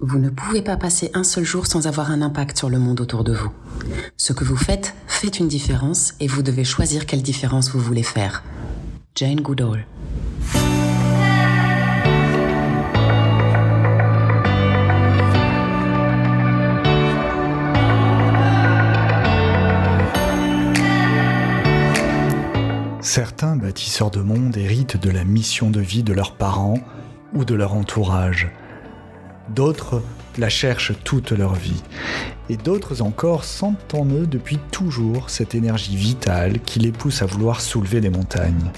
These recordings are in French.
Vous ne pouvez pas passer un seul jour sans avoir un impact sur le monde autour de vous. Ce que vous faites fait une différence et vous devez choisir quelle différence vous voulez faire. Jane Goodall. Certains bâtisseurs de monde héritent de la mission de vie de leurs parents ou de leur entourage. D'autres la cherchent toute leur vie. Et d'autres encore sentent en eux depuis toujours cette énergie vitale qui les pousse à vouloir soulever des montagnes.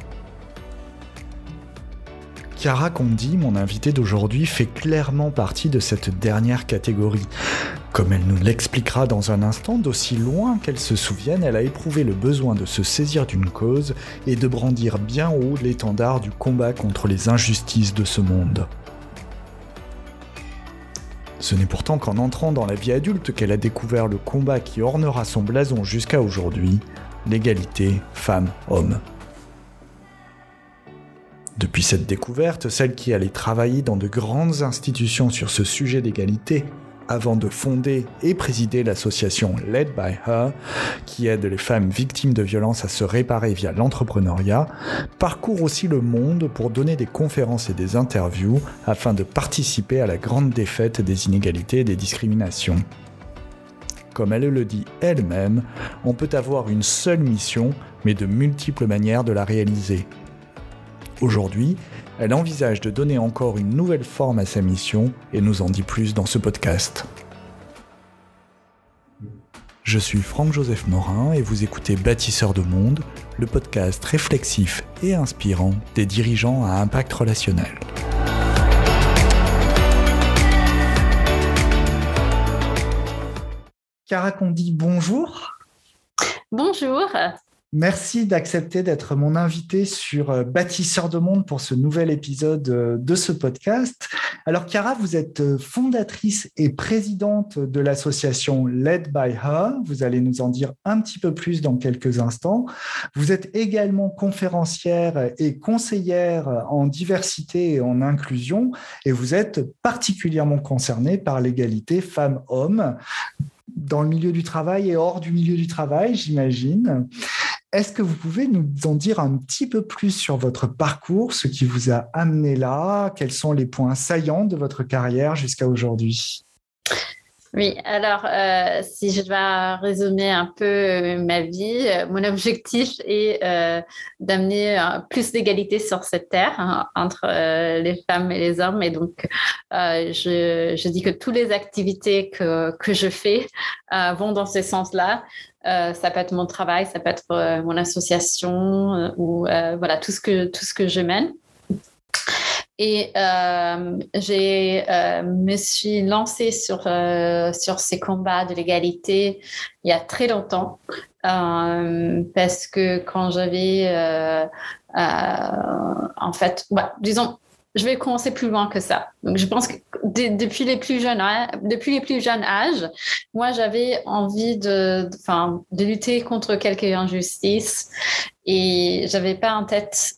Chiara Condi, mon invitée d'aujourd'hui, fait clairement partie de cette dernière catégorie. Comme elle nous l'expliquera dans un instant, d'aussi loin qu'elle se souvienne, elle a éprouvé le besoin de se saisir d'une cause et de brandir bien haut l'étendard du combat contre les injustices de ce monde. Ce n'est pourtant qu'en entrant dans la vie adulte qu'elle a découvert le combat qui ornera son blason jusqu'à aujourd'hui, l'égalité femmes-hommes. Depuis cette découverte, celle qui allait travailler dans de grandes institutions sur ce sujet d'égalité avant de fonder et présider l'association Led by Her, qui aide les femmes victimes de violences à se réparer via l'entrepreneuriat, parcourt aussi le monde pour donner des conférences et des interviews afin de participer à la grande défaite des inégalités et des discriminations. Comme elle le dit elle-même, on peut avoir une seule mission, mais de multiples manières de la réaliser. Aujourd'hui, elle envisage de donner encore une nouvelle forme à sa mission et nous en dit plus dans ce podcast. Je suis Franck-Joseph Morin et vous écoutez Bâtisseur de Monde, le podcast réflexif et inspirant des dirigeants à impact relationnel. Cara Condi, bonjour. Bonjour. Merci d'accepter d'être mon invité sur euh, Bâtisseur de Monde pour ce nouvel épisode euh, de ce podcast. Alors, Chiara, vous êtes euh, fondatrice et présidente de l'association Led by Her. Vous allez nous en dire un petit peu plus dans quelques instants. Vous êtes également conférencière et conseillère en diversité et en inclusion et vous êtes particulièrement concernée par l'égalité femmes-hommes dans le milieu du travail et hors du milieu du travail, j'imagine. Est-ce que vous pouvez nous en dire un petit peu plus sur votre parcours, ce qui vous a amené là? Quels sont les points saillants de votre carrière jusqu'à aujourd'hui? Oui, alors euh, si je dois résumer un peu euh, ma vie, euh, mon objectif est d'amener plus d'égalité sur cette terre hein, entre les femmes et les hommes. Et donc, je, je, dis que toutes les activités que, que je fais vont dans ce sens-là. ça peut être mon travail, ça peut être mon association ou voilà tout ce que tout ce que je mène. Et euh, j'ai euh, me suis lancée sur euh, sur ces combats de l'égalité il y a très longtemps euh, parce que quand j'avais en fait, bah, disons, je vais commencer plus loin que ça. Donc, je pense que depuis les plus jeunes, depuis les plus jeunes âges, moi, j'avais envie de, de, lutter contre quelques injustices et j'avais pas en tête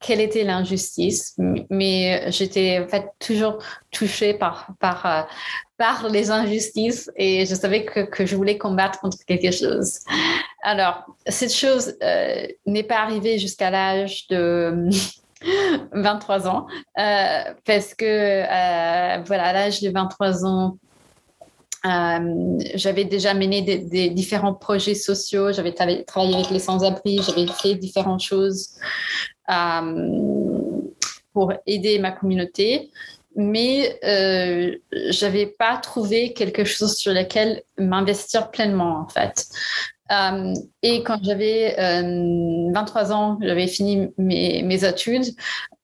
quelle était l'injustice, mais j'étais en fait toujours touchée par, par, euh, par les injustices et je savais que, que, je voulais combattre contre quelque chose. Alors, cette chose euh, n'est pas arrivée jusqu'à l'âge de 23 ans euh, parce que, voilà, à l'âge de 23 ans, euh, j'avais déjà mené des, des, différents projets sociaux, j'avais travaillé avec les sans-abri, j'avais fait différentes choses euh, pour aider ma communauté, mais euh, j'avais pas trouvé quelque chose sur lequel m'investir pleinement en fait. Euh, et quand j'avais 23 ans, j'avais fini mes, études,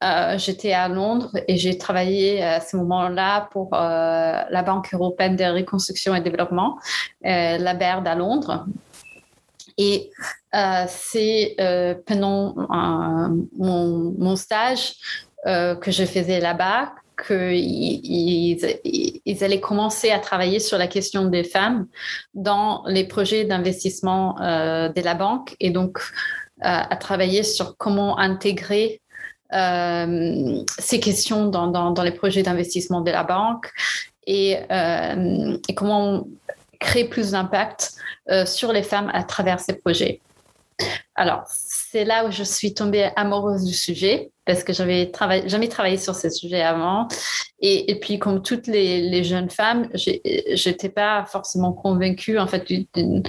euh, j'étais à Londres et j'ai travaillé à ce moment-là pour euh, la Banque européenne de reconstruction et développement, la BERD à Londres. Et c'est pendant mon, mon, stage que je faisais là-bas qu'ils ils, allaient commencer à travailler sur la question des femmes dans les projets d'investissement de la banque et donc à travailler sur comment intégrer ces questions dans, les projets d'investissement de la banque et comment créer plus d'impact sur les femmes à travers ces projets. Alors, c'est là où je suis tombée amoureuse du sujet parce que j'avais travaillé, jamais travaillé sur ce sujet avant. Et, puis, comme toutes les, jeunes femmes, j'étais pas forcément convaincue en fait que,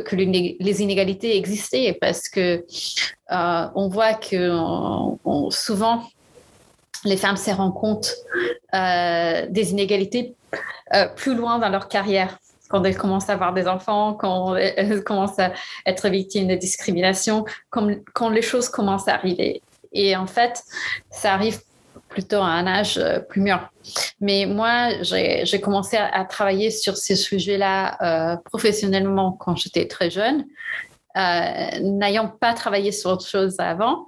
que les inégalités existaient parce que euh, on voit que souvent les femmes se rendent compte euh, des inégalités euh, plus loin dans leur carrière quand elles commencent à avoir des enfants, quand elles commencent à être victimes de discrimination, quand, les choses commencent à arriver. Et en fait, ça arrive plutôt à un âge euh, plus mûr. Mais moi, j'ai commencé à, travailler sur ces sujets-là euh, professionnellement quand j'étais très jeune. Euh, n'ayant pas travaillé sur autre chose avant.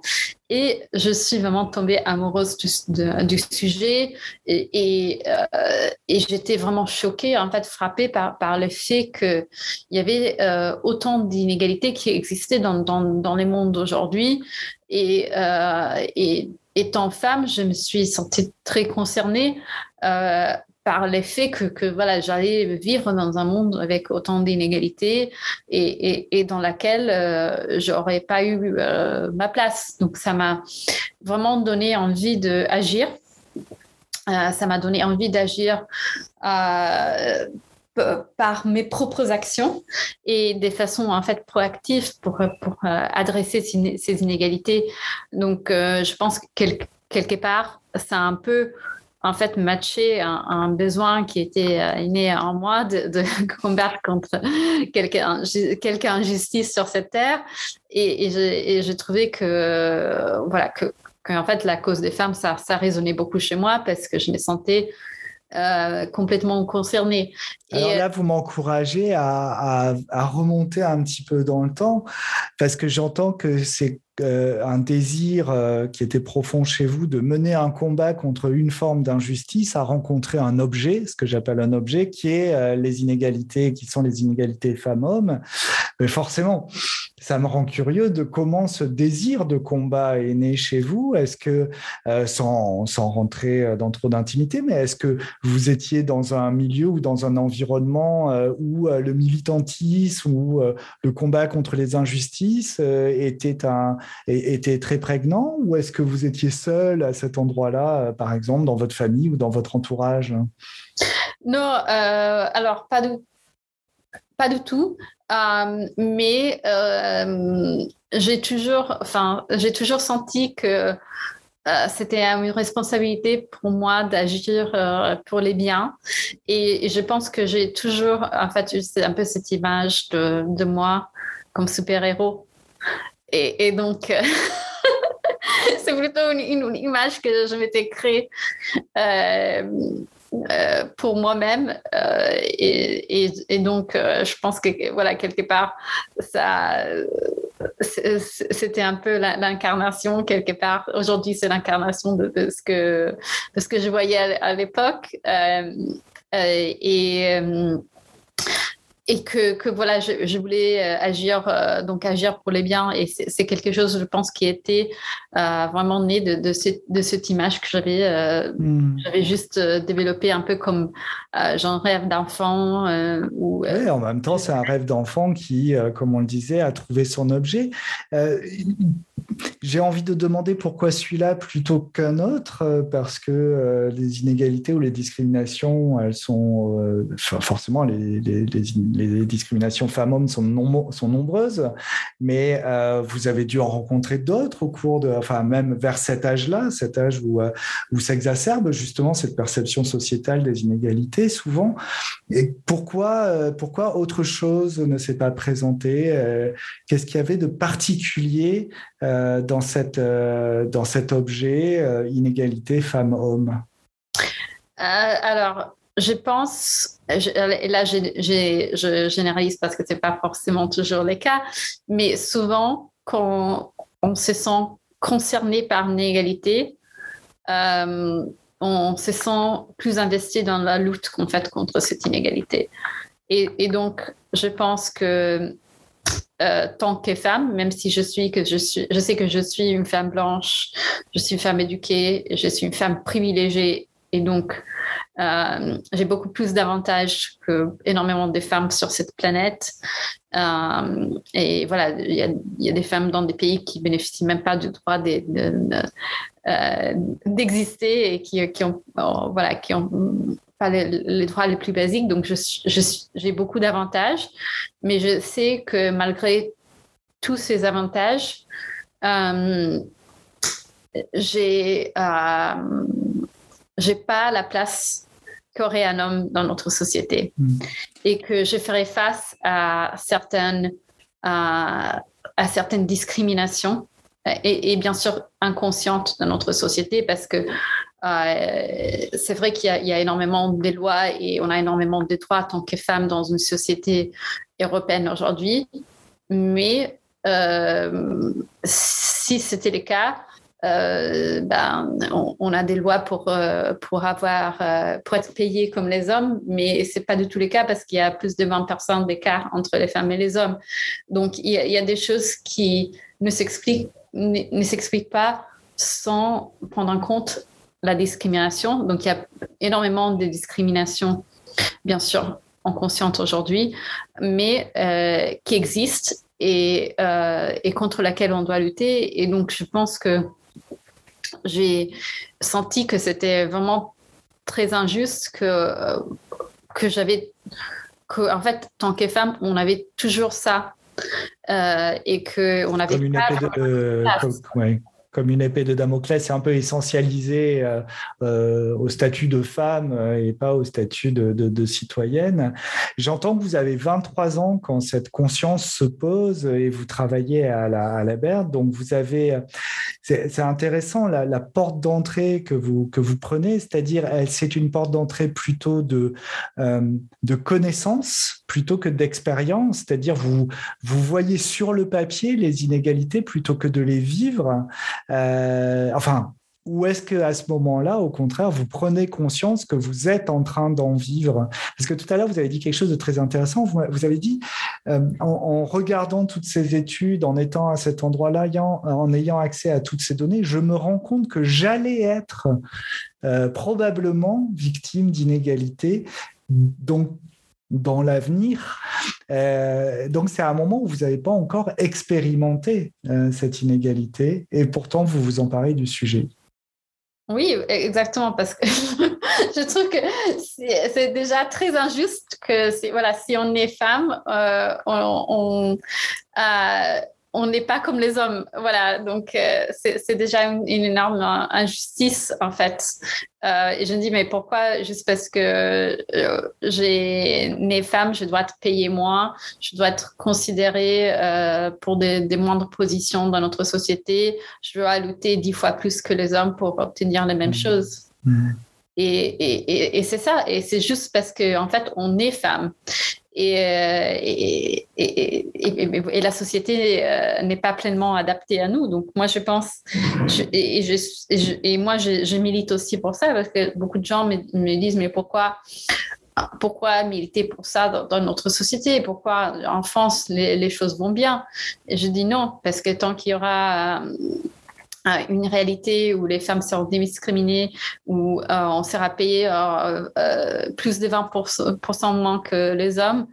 Et je suis vraiment tombée amoureuse du, sujet et, euh, et, j'étais vraiment choquée, en fait, frappée par, le fait qu'il y avait euh, autant d'inégalités qui existaient dans, les mondes d'aujourd'hui. Et étant femme, je me suis sentie très concernée par l'effet que, que voilà, j'allais vivre dans un monde avec autant d'inégalités et, et, dans laquelle euh, j'aurais pas eu euh, ma place. Donc ça m'a vraiment donné envie d'agir. Euh, ça m'a donné envie d'agir euh, par mes propres actions et des façons en fait proactives pour, pour adresser ces inégalités. Donc je pense que quelque part, c'est un peu en fait matcher un, besoin qui était euh, né en moi de, combattre contre quelque, injustice sur cette terre. Et, et j'ai trouvé que, voilà, que, en fait, la cause des femmes, ça, ça résonnait beaucoup chez moi parce que je me sentais euh, complètement concernée. Alors là, vous m'encouragez à, à, remonter un petit peu dans le temps parce que j'entends que c'est euh, un désir euh, qui était profond chez vous de mener un combat contre une forme d'injustice à rencontrer un objet, ce que j'appelle un objet, qui est euh, les inégalités, qui sont les inégalités femmes-hommes. Mais forcément, ça me rend curieux de comment ce désir de combat est né chez vous. Est-ce que, sans, sans rentrer dans trop d'intimité, mais est-ce que vous étiez dans un milieu ou dans un environnement où le militantisme ou le combat contre les injustices était un, était très prégnant? Ou est-ce que vous étiez seul à cet endroit-là, euh, par exemple, dans votre famille ou dans votre entourage? Non, euh, alors pas du, pas du tout. Euh, mais j'ai toujours, enfin, j'ai toujours senti que c'était une responsabilité pour moi d'agir pour les biens. Et, je pense que j'ai toujours, en fait, un peu cette image de, moi comme super-héros. Et, donc, euh, c'est plutôt une, image que je m'étais créée euh, euh, pour moi-même. Et, donc, je pense que, voilà, quelque part, ça. C'était un peu l'incarnation quelque part. Aujourd'hui, c'est l'incarnation de, ce que de que je voyais à, l'époque. et et que, que voilà, je, je, voulais euh, agir, euh, donc agir pour les biens. Et c'est quelque chose, je pense, qui était euh, vraiment né de, de, cette, de cette image que j'avais hmm. j'avais juste développé un peu comme genre rêve d'enfant. ou, oui, en même temps, c'est un rêve d'enfant qui, comme on le disait, a trouvé son objet. J'ai envie de demander pourquoi celui-là plutôt qu'un autre, parce que les inégalités ou les discriminations, elles sont forcément les, discriminations femmes-hommes sont, nombreuses, mais euh, vous avez dû en rencontrer d'autres au cours de, enfin même vers cet âge-là, cet âge euh, où s'exacerbe justement cette perception sociétale des inégalités souvent. Et pourquoi, euh, pourquoi autre chose ne s'est pas présenté Qu'est-ce qu'il y avait de particulier dans, cette, dans cet objet inégalité femmes-hommes? Alors, je pense, là je généralise parce que ce n'est pas forcément toujours le cas, mais souvent quand on se sent concerné par une euh, on se sent plus investi dans la lutte qu'on fait contre cette inégalité. Et, donc, je pense que tant que femme, même si je suis que je suis, je sais que je suis une femme blanche, je suis une femme éduquée, je suis une femme privilégiée et donc euh, j'ai beaucoup plus d'avantages que énormément de femmes sur cette planète. Euh, et voilà, il y, a des femmes dans des pays qui bénéficient même pas du droit euh, d'exister et qui, qui ont, oh, voilà, qui ont pas les, droits les plus basiques. Donc, j'ai beaucoup d'avantages, mais je sais que malgré tous ces avantages, j'ai j'ai pas la place qu'aurait un homme dans notre société hmm. et que je ferai face à certaines, à, certaines discriminations et, bien sûr inconscientes dans notre société parce que euh, c'est vrai qu'il y, a énormément de lois et on a énormément de droits en tant que femme dans une société européenne aujourd'hui. Mais euh, si c'était le cas, euh, ben, on, a des lois pour, euh, pour, avoir, euh, pour être payé comme les hommes, mais ce n'est pas du tout le cas parce qu'il y a plus de 20% d'écart entre les femmes et les hommes. Donc, il y, a, des choses qui ne s'expliquent ne, s'expliquent pas sans prendre en compte la discrimination. Donc, il y a énormément de discrimination, bien sûr, en conscience aujourd'hui, mais qui existent et, et, contre laquelle on doit lutter. Et donc, je pense que j'ai senti que c'était vraiment très injuste que, que j'avais, que en fait, tant que femme, on avait toujours ça. Euh, et qu'on avait Comme une pas de, comme une épée de Damoclès, c'est un peu essentialisé euh, euh, au statut de femme euh, et pas au statut de, citoyenne. J'entends que vous avez 23 ans quand cette conscience se pose et vous travaillez à la, à. Donc, vous avez, c'est intéressant, la, porte d'entrée que vous, que vous prenez, c'est-à-dire, c'est une porte d'entrée plutôt de, de connaissance plutôt que d'expérience, c'est-à-dire, vous, vous voyez sur le papier les inégalités plutôt que de les vivre. Euh, enfin, ou est-ce qu'à ce, moment-là, au contraire, vous prenez conscience que vous êtes en train d'en vivre? Parce que tout à l'heure, vous avez dit quelque chose de très intéressant. Vous, avez dit, euh, en, regardant toutes ces études, en étant à cet endroit-là, en ayant accès à toutes ces données, je me rends compte que j'allais être euh, probablement victime d'inégalités. Donc, dans l'avenir. Euh, donc c'est un moment où vous n'avez pas encore expérimenté euh, cette inégalité et pourtant vous vous emparez du sujet. Oui, exactement, parce que je trouve que c'est déjà très injuste que voilà, si on est femme, euh, on, on on n'est pas comme les hommes. Voilà, donc euh, c'est déjà une, énorme injustice en fait. Euh, et je me dis, mais pourquoi? Juste parce que euh, j'ai né femme, je dois être payée moins, je dois être considérée pour des, moindres positions dans notre société, je dois lutter dix fois plus que les hommes pour obtenir les mêmes mmh. choses. Mmh. Et, c'est ça, et c'est juste parce qu'en en fait, on est femme. Euh, et, la société euh, n'est pas pleinement adaptée à nous. Donc moi, je pense, et, moi, je, milite aussi pour ça, parce que beaucoup de gens me, disent, mais pourquoi pourquoi militer pour ça dans, notre société? Pourquoi en France les, les, choses vont bien? Et je dis non, parce que tant qu'il y aura une réalité où les femmes seront discriminées, où euh, on sera payé euh, euh, plus de 20% moins que les hommes,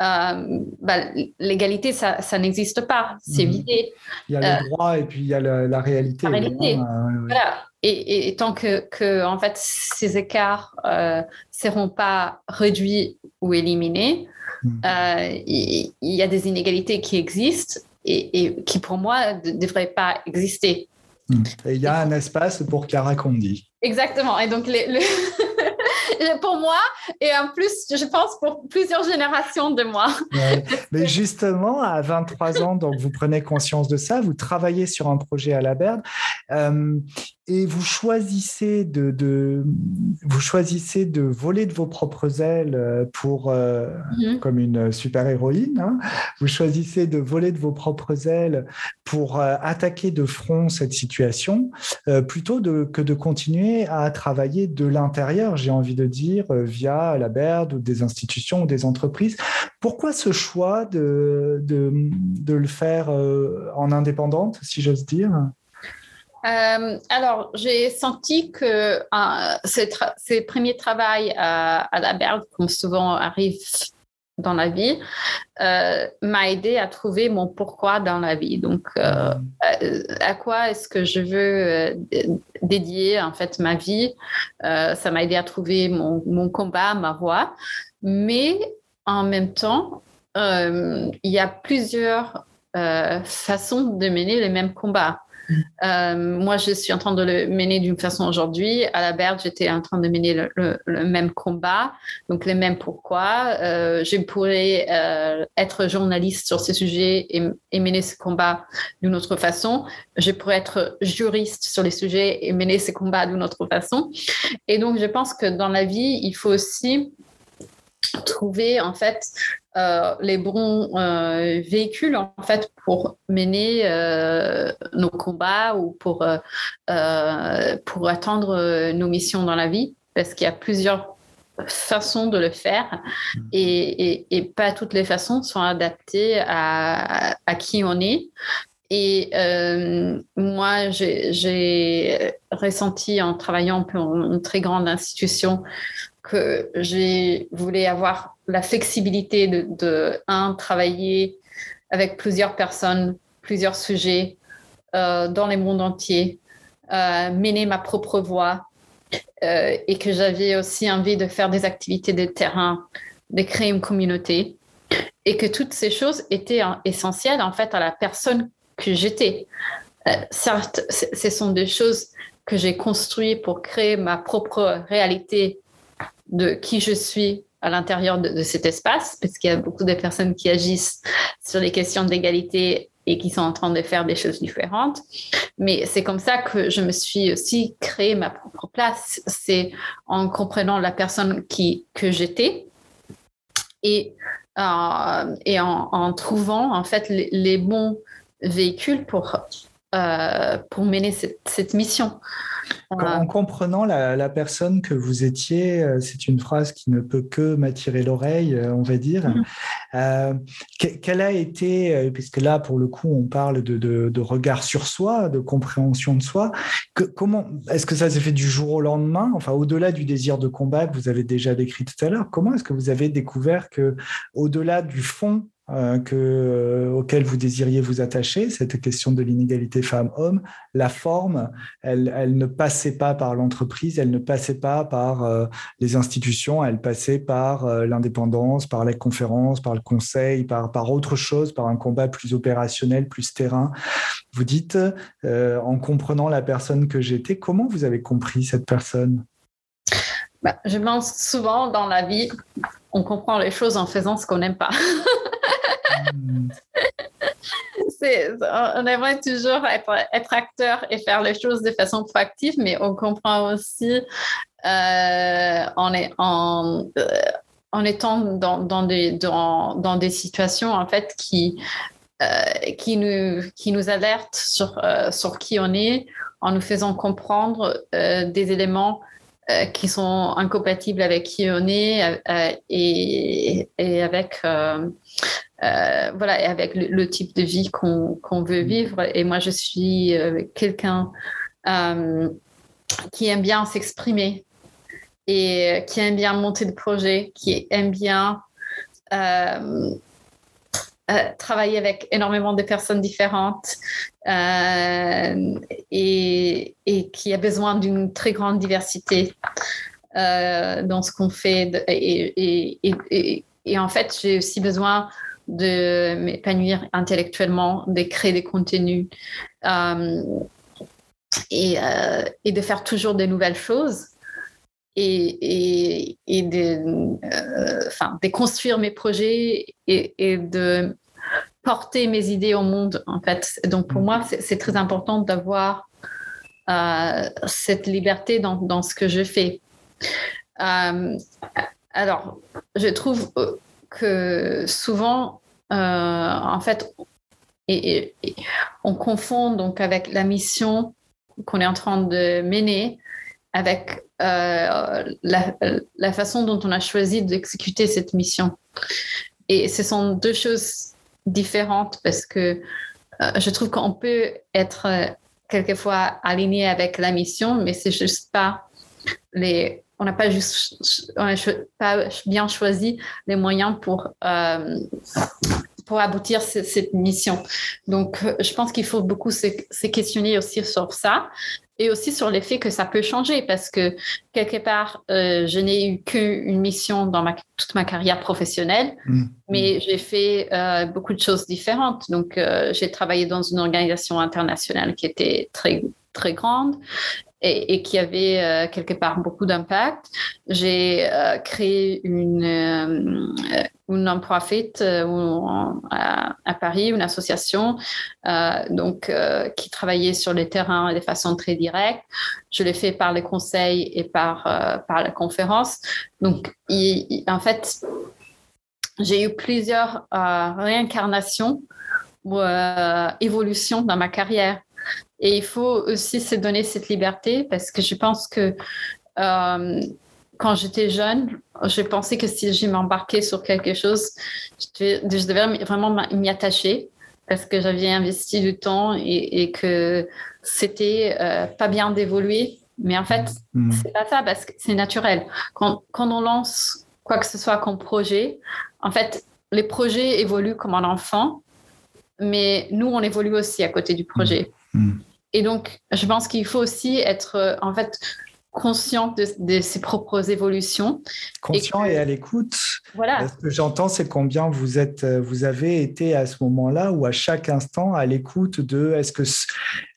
bah, l'égalité, ça, ça n'existe pas, c'est mmh. vidé. Il y a le droit et puis il y a la, réalité. La réalité. Voilà. Et, et, tant que, que, en fait, ces écarts ne seront pas réduits ou éliminés, mmh. il, y, a des inégalités qui existent et, et qui, pour moi, ne devraient pas exister. Et il y a un espace pour Clara Condi. Exactement. Et donc, les, pour moi, et en plus, je pense pour plusieurs générations de moi. Mais justement, à 23 ans, donc vous prenez conscience de ça, vous travaillez sur un projet à la Berde. Euh, et vous choisissez de, de, vous choisissez de voler de vos propres ailes euh, pour euh, mhm. comme une super héroïne. Hein. vous choisissez de voler de vos propres ailes pour euh, attaquer de front cette situation, plutôt de, que de continuer à travailler de l'intérieur. J'ai envie de dire via la BERD ou des institutions ou des entreprises. Pourquoi ce choix de, de, de le faire en indépendante, si j'ose dire? Euh, alors, j'ai senti que euh, ces, premiers travaux à, la BERD, comme souvent arrive dans la vie, euh, m'a aidé à trouver mon pourquoi dans la vie. Donc, à, quoi est-ce que je veux dédier en fait ma vie? Ça m'a aidé à trouver mon, mon, combat, ma voie. Mais en même temps, il y a plusieurs façons de mener les mêmes combats. Euh, moi, je suis en train de le mener d'une façon aujourd'hui. À la BERD, j'étais en train de mener le, même combat, donc les mêmes pourquoi. Euh, je pourrais euh, être journaliste sur ce sujet et, et mener ce combat d'une autre façon. Je pourrais être juriste sur les sujets et mener ce combat d'une autre façon. Et donc, je pense que dans la vie, il faut aussi trouver en fait euh, les bons euh, véhicules en fait pour mener euh, nos combats ou pour pour atteindre nos missions dans la vie. Parce qu'il y a plusieurs façons de le faire et, et, pas toutes les façons sont adaptées à, à qui on est. Et moi, j'ai ressenti en travaillant pour une très grande institution que j'ai voulu avoir la flexibilité de, un, travailler avec plusieurs personnes, plusieurs sujets euh, dans le monde entier, euh, mener ma propre voie euh, et que j'avais aussi envie de faire des activités de terrain, de créer une communauté et que toutes ces choses étaient essentielles en fait à la personne que j'étais. certes, ce sont des choses que j'ai construites pour créer ma propre réalité de qui je suis à l'intérieur de, cet espace, parce qu'il y a beaucoup de personnes qui agissent sur les questions d'égalité et qui sont en train de faire des choses différentes. Mais c'est comme ça que je me suis aussi créé ma propre place. C'est en comprenant la personne que j'étais et, euh, en, trouvant en fait les, bons véhicules pour, euh, pour mener cette mission. En comprenant la, personne que vous étiez, euh, c'est une phrase qui ne peut que m'attirer l'oreille, euh, on va dire. Mm-hmm. Euh, quelle a été, puisque là, pour le coup, on parle de, regard sur soi, de compréhension de soi, comment est-ce que ça s'est fait du jour au lendemain? Enfin, au-delà du désir de combat que vous avez déjà décrit tout à l'heure, comment est-ce que vous avez découvert que, au-delà du fond euh, que, euh, auquel vous désiriez vous attacher, cette question de l'inégalité femmes-hommes, la forme, elle, elle, ne passait pas par l'entreprise, elle ne passait pas par euh, les institutions, elle passait par l'indépendance, par les conférences, par le conseil, par, par autre chose, par un combat plus opérationnel, plus terrain. Vous dites, en comprenant la personne que j'étais, comment vous avez compris cette personne? Bah, Je pense souvent dans la vie, on comprend les choses en faisant ce qu'on n'aime pas. on aimerait toujours être, acteur et faire les choses de façon proactive, mais on comprend aussi euh, en, euh, en, étant dans, des, dans, des situations en fait qui, euh, qui, nous, qui nous alertent sur, sur qui on est, en nous faisant comprendre des éléments qui sont incompatibles avec qui on est et, et, avec euh, voilà, et avec le, type de vie qu'on veut mm. vivre. Et moi, je suis euh, quelqu'un euh, qui aime bien s'exprimer et qui aime bien monter de projets, qui aime bien travailler avec énormément de personnes différentes et, et, qui a besoin d'une très grande diversité dans ce qu'on fait. Et, en fait, j'ai aussi besoin de m'épanouir intellectuellement, de créer des contenus euh, et, euh, de faire toujours de nouvelles choses et, de, euh, de construire mes projets et, de porter mes idées au monde en fait. Donc pour moi, c'est très important d'avoir cette liberté dans, dans, ce que je fais. alors, je trouve que souvent, en fait, et, on confond donc avec la mission qu'on est en train de mener avec euh, la, façon dont on a choisi d'exécuter cette mission. Et ce sont deux choses différentes parce que euh, je trouve qu'on peut être euh, quelquefois aligné avec la mission, mais c'est juste pas les. On n'a pas juste, pas bien choisi les moyens pour pour aboutir cette mission. Donc, je pense qu'il faut beaucoup se, questionner aussi sur ça et aussi sur l'effet que ça peut changer parce que quelque part, euh, je n'ai eu qu'une mission dans ma, toute ma carrière professionnelle, mmh. mais j'ai fait euh, beaucoup de choses différentes. Donc, euh, j'ai travaillé dans une organisation internationale qui était très très grande et, qui avait euh, quelque part beaucoup d'impact. J'ai euh, créé une, euh, une non-profit à, Paris, une association donc, qui travaillait sur le terrain de façon très directe. Je l'ai fait par les conseils et par, par la conférence. Donc, en fait, j'ai eu plusieurs réincarnations ou évolutions dans ma carrière. Et il faut aussi se donner cette liberté parce que je pense que euh, quand j'étais jeune, je pensais que si je m'embarquais sur quelque chose, je devais, vraiment m'y attacher parce que j'avais investi du temps et, que c'était euh, pas bien d'évoluer. Mais en fait, mmh. c'est pas ça parce que c'est naturel. Quand, quand on lance quoi que ce soit comme projet, en fait, les projets évoluent comme un enfant, mais nous, on évolue aussi à côté du projet. Mm. Et donc, je pense qu'il faut aussi être, euh, en fait, conscient de, ses propres évolutions. Conscient et, à l'écoute. Voilà. Ce que j'entends, c'est combien vous êtes, euh, vous avez été à ce moment-là ou à chaque instant à l'écoute de est-ce que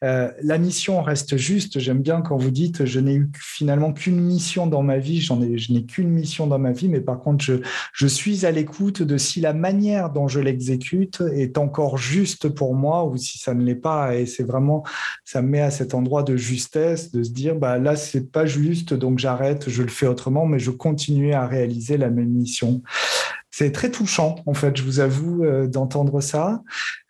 euh, la mission reste juste? J'aime bien quand vous dites je n'ai eu finalement qu'une mission dans ma vie. J'en ai, je n'ai qu'une mission dans ma vie, mais par contre, je, je suis à l'écoute de si la manière dont je l'exécute est encore juste pour moi ou si ça ne l'est pas. Et c'est vraiment, ça me met à cet endroit de justesse, de se dire bah là, c'est pas juste, donc j'arrête, je le fais autrement, mais je continue à réaliser la même mission. C'est très touchant, en fait, je vous avoue, euh, d'entendre ça.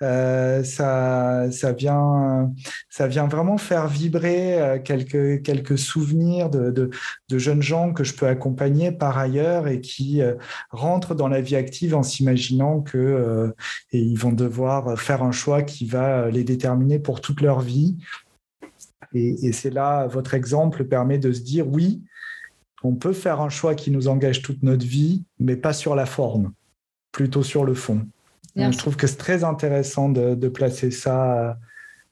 Euh, ça. Ça vient, ça vient vraiment faire vibrer euh, quelques, quelques souvenirs de, de, jeunes gens que je peux accompagner par ailleurs et qui rentrent dans la vie active en s'imaginant que et ils vont devoir faire un choix qui va les déterminer pour toute leur vie et, c'est là, votre exemple permet de se dire, oui, on peut faire un choix qui nous engage toute notre vie, mais pas sur la forme, plutôt sur le fond. je trouve que c'est très intéressant de, placer ça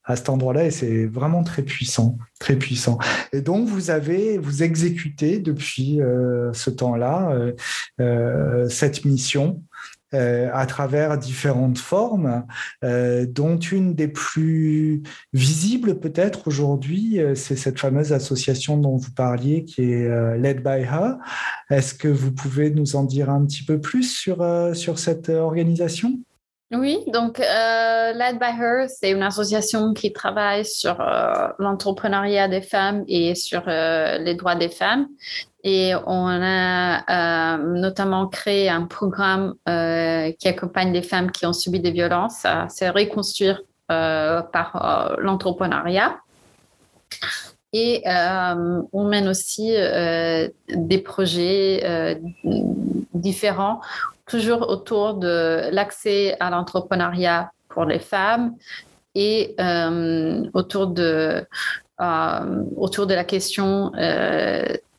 à, cet endroit-là et c'est vraiment très puissant, très puissant. Et donc vous avez, vous exécutez depuis euh, ce temps-là euh, euh, cette mission euh, à travers différentes formes, euh, dont une des plus visibles peut-être aujourd'hui, euh, c'est cette fameuse association dont vous parliez qui est Led by Her. Est-ce que vous pouvez nous en dire un petit peu plus sur, sur cette organisation? Oui, donc Led by Her, c'est une association qui travaille sur l'entrepreneuriat des femmes et sur les droits des femmes. Et on a euh, notamment créé un programme euh, qui accompagne les femmes qui ont subi des violences à se reconstruire euh, par l'entrepreneuriat. Et on mène aussi des projets différents, toujours autour de l'accès à l'entrepreneuriat pour les femmes et autour de autour de la question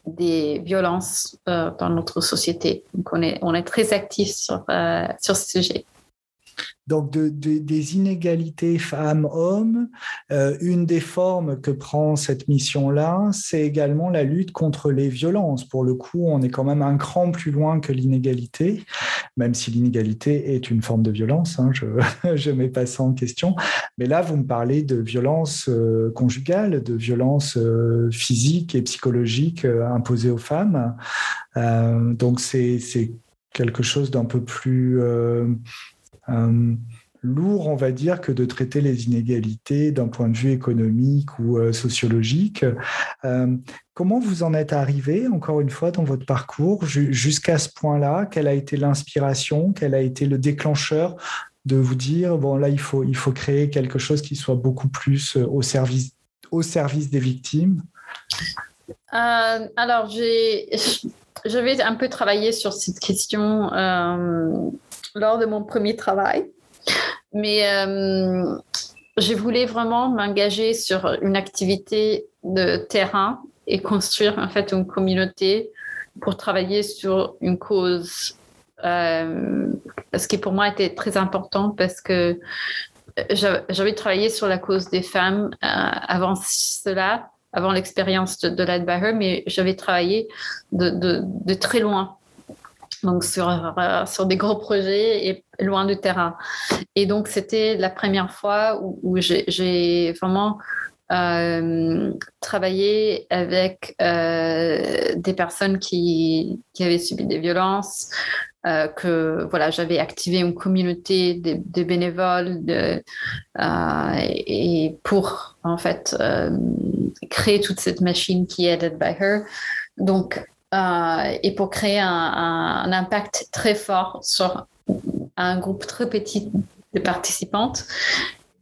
des violences euh, dans notre société. Donc, on est, on est très actif sur, euh, sur ce sujet donc de, des inégalités femmes-hommes. Euh, une des formes que prend cette mission-là, c'est également la lutte contre les violences. Pour le coup, on est quand même un cran plus loin que l'inégalité, même si l'inégalité est une forme de violence, hein, je ne mets pas ça en question. Mais là, vous me parlez de violence euh, conjugale, de violence euh, physique et psychologique imposée aux femmes. donc c'est quelque chose d'un peu plus euh, lourd, on va dire, que de traiter les inégalités d'un point de vue économique ou euh, sociologique. Euh, comment vous en êtes arrivé, encore une fois, dans votre parcours jusqu'à ce point-là? Quelle a été l'inspiration? Quel a été le déclencheur de vous dire, bon, là, il faut, il faut créer quelque chose qui soit beaucoup plus au service, au service des victimes? Alors, j'ai j'avais un peu travaillé sur cette question euh, lors de mon premier travail, mais euh, je voulais vraiment m'engager sur une activité de terrain et construire en fait une communauté pour travailler sur une cause, euh, ce qui pour moi était très important parce que j'avais travaillé sur la cause des femmes avant cela avant l'expérience de, de mais j'avais travaillé de, très loin, donc sur, euh, sur des gros projets et loin du terrain. Et donc, c'était la première fois où, j'ai vraiment euh, travaillé avec euh, des personnes qui, qui, avaient subi des violences, que voilà, j'avais activé une communauté de, bénévoles et pour en fait créer toute cette machine qui est Aided by Her. Donc, et pour créer un, impact très fort sur un groupe très petit de participantes,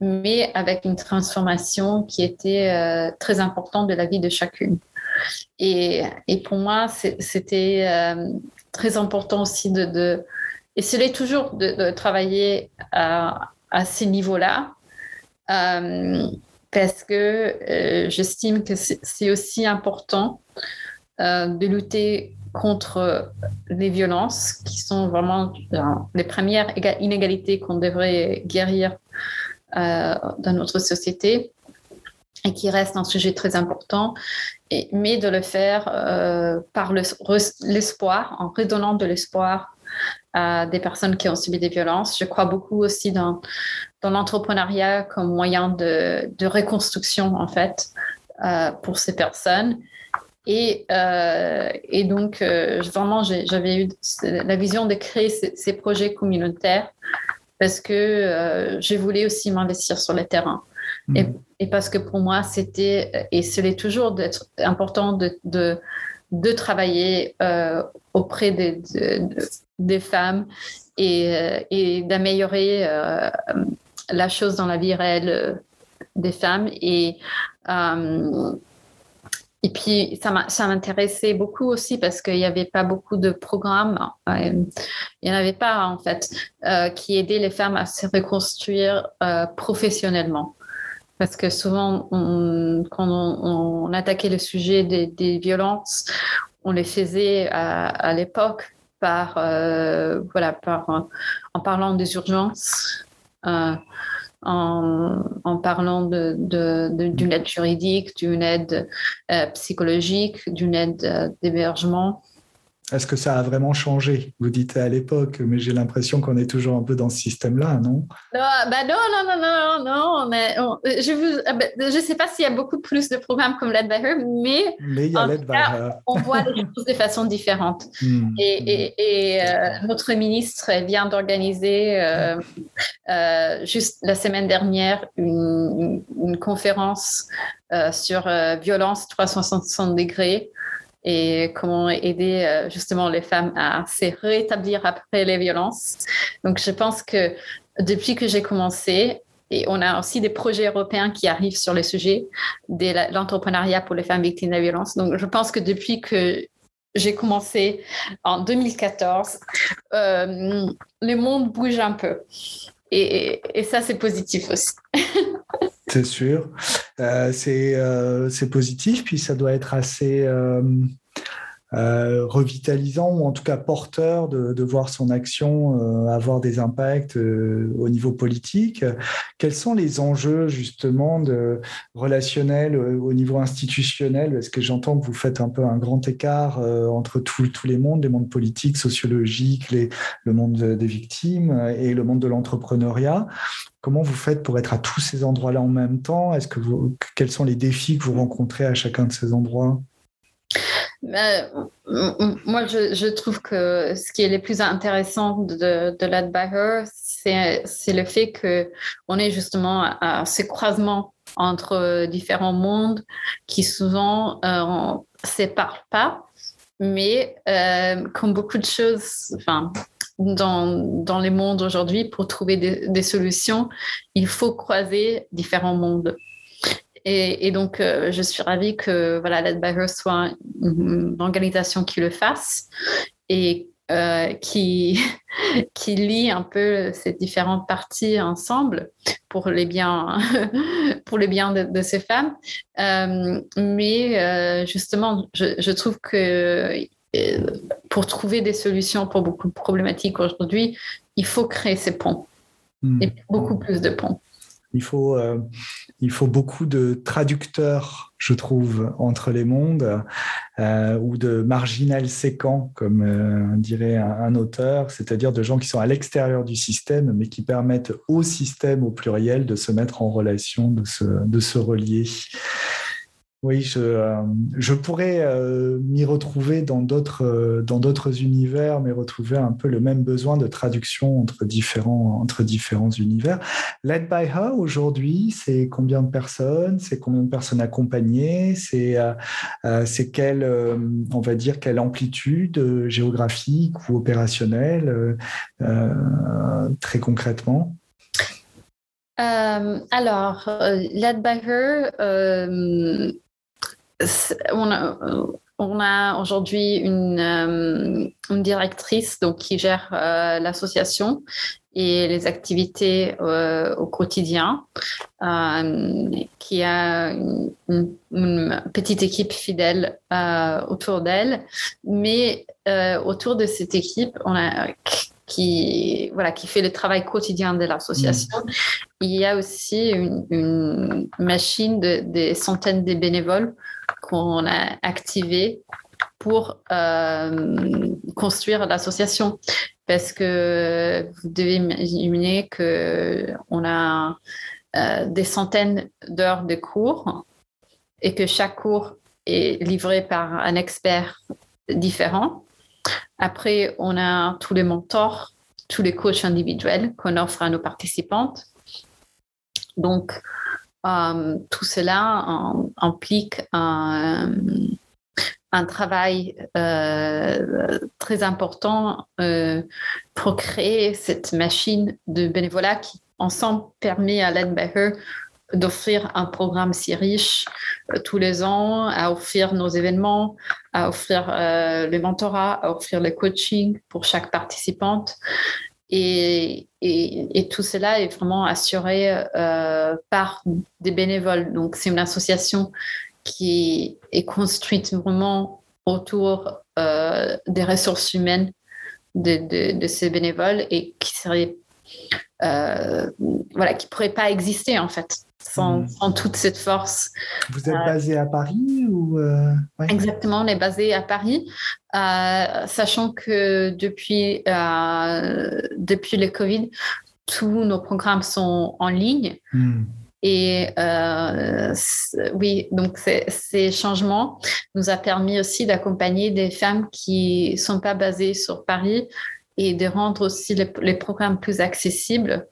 mais avec une transformation qui était très importante de la vie de chacune. Et, pour moi, c'était très important aussi de, et c'est toujours de, travailler à, ces niveaux-là, euh, parce que euh, j'estime que c'est aussi important euh, de lutter contre les violences qui sont vraiment les premières inégalités qu'on devrait guérir dans notre société et qui reste un sujet très important, et, mais de le faire euh, par l'espoir, en redonnant de l'espoir à des personnes qui ont subi des violences. Je crois beaucoup aussi dans, dans l'entrepreneuriat comme moyen de, reconstruction, en fait, euh, pour ces personnes. Et, euh, et donc, euh, vraiment, j'avais eu la vision de créer ces, ces projets communautaires parce que euh, je voulais aussi m'investir sur le terrain. Et, mm. et, parce que pour moi, c'était, et ce l'est toujours, d'être important de, de, de travailler auprès des, des femmes et, et d'améliorer la chose dans la vie réelle des femmes. Et, et puis, ça m'intéressait beaucoup aussi parce qu'il n'y avait pas beaucoup de programmes, il n'y en avait pas en fait, qui aidaient les femmes à se reconstruire professionnellement. Parce que souvent, quand on, attaquait le sujet des, violences, on les faisait à, l'époque par, euh, voilà, par, en parlant des urgences, euh, en, parlant d'une de, aide juridique, d'une aide euh, psychologique, d'une aide d'hébergement. Est-ce que ça a vraiment changé? Vous dites à l'époque, mais j'ai l'impression qu'on est toujours un peu dans ce système-là, non? Non, bah non, non, non, non, non. On je ne ah bah, sais pas s'il y a beaucoup plus de programmes comme Led by Her, mais, mais il y a on voit les choses de façon différente. Hmm. Et, et, euh, notre ministre vient d'organiser euh, euh, juste la semaine dernière une, une conférence sur violence 360 degrés et comment aider euh, justement les femmes à se rétablir après les violences. Donc, je pense que depuis que j'ai commencé, et on a aussi des projets européens qui arrivent sur le sujet de l'entrepreneuriat pour les femmes victimes de la violence. Donc, je pense que depuis que j'ai commencé en 2014, euh, le monde bouge un peu. Et, et ça, c'est positif aussi. c'est sûr. Euh, euh, c'est positif, puis ça doit être assez euh, revitalisant ou en tout cas porteur de, voir son action avoir des impacts au niveau politique. Quels sont les enjeux justement relationnels au niveau institutionnel? Est-ce que j'entends que vous faites un peu un grand écart entre tous les mondes, les mondes politiques, sociologiques, le monde des victimes et le monde de l'entrepreneuriat? Comment vous faites pour être à tous ces endroits-là en même temps? Quels sont les défis que vous rencontrez à chacun de ces endroits? Moi, je, trouve que ce qui est le plus intéressant de, de Led by Her, c'est le fait qu'on est justement à, ce croisement entre différents mondes qui souvent euh, ne séparent pas, mais euh, comme beaucoup de choses, enfin, dans, les mondes aujourd'hui, pour trouver des, solutions, il faut croiser différents mondes. Et, donc, euh, je suis ravie que voilà, Led by Her soit une, organisation qui le fasse et euh, qui, qui lie un peu ces différentes parties ensemble pour les biens, pour le bien de, ces femmes. Euh, mais justement, je, je, trouve que pour trouver des solutions pour beaucoup de problématiques aujourd'hui, il faut créer ces ponts. Hmm. Et beaucoup plus de ponts. Il faut, euh, il faut beaucoup de traducteurs, je trouve, entre les mondes, euh, ou de marginal séquents, comme euh, dirait un, auteur, c'est-à-dire de gens qui sont à l'extérieur du système, mais qui permettent au système, au pluriel, de se mettre en relation, de se, de se relier. Oui, je, euh, pourrais euh, m'y retrouver dans d'autres euh, dans d'autres univers, mais retrouver un peu le même besoin de traduction entre différents entre différents univers. Led by Her aujourd'hui, c'est combien de personnes? C'est combien de personnes accompagnées? C'est c'est quelle on va dire quelle amplitude géographique ou opérationnelle très concrètement? Alors, Led by Her, on a, on a aujourd'hui une, euh, une, directrice donc, qui gère euh, l'association et les activités euh, au quotidien, qui a une, petite équipe fidèle autour d'elle. Mais autour de cette équipe, on a qui, voilà, qui fait le travail quotidien de l'association. Mm. Il y a aussi une, machine de, des centaines de bénévoles qu'on a activés pour euh, construire l'association. Parce que vous devez imaginer qu'on a euh, des centaines d'heures de cours et que chaque cours est livré par un expert différent. Après, on a tous les mentors, tous les coachs individuels qu'on offre à nos participantes. Donc, euh, tout cela implique un, travail euh, très important euh, pour créer cette machine de bénévolat qui, ensemble, permet à Ledbetter d'offrir un programme si riche tous les ans, à offrir nos événements, à offrir le mentorat, à offrir le coaching pour chaque participante. Et, tout cela est vraiment assuré euh, par des bénévoles. Donc, c'est une association qui est construite vraiment autour des ressources humaines de, ces bénévoles et qui serait voilà qui pourrait pas exister en fait Hmm. sans, toute cette force. Vous êtes euh, basé à Paris ou euh, Exactement, on est basé à Paris, euh, sachant que depuis, depuis le Covid, tous nos programmes sont en ligne. Hmm. Et oui, donc ces changements nous a permis aussi d'accompagner des femmes qui ne sont pas basées sur Paris et de rendre aussi les programmes plus accessibles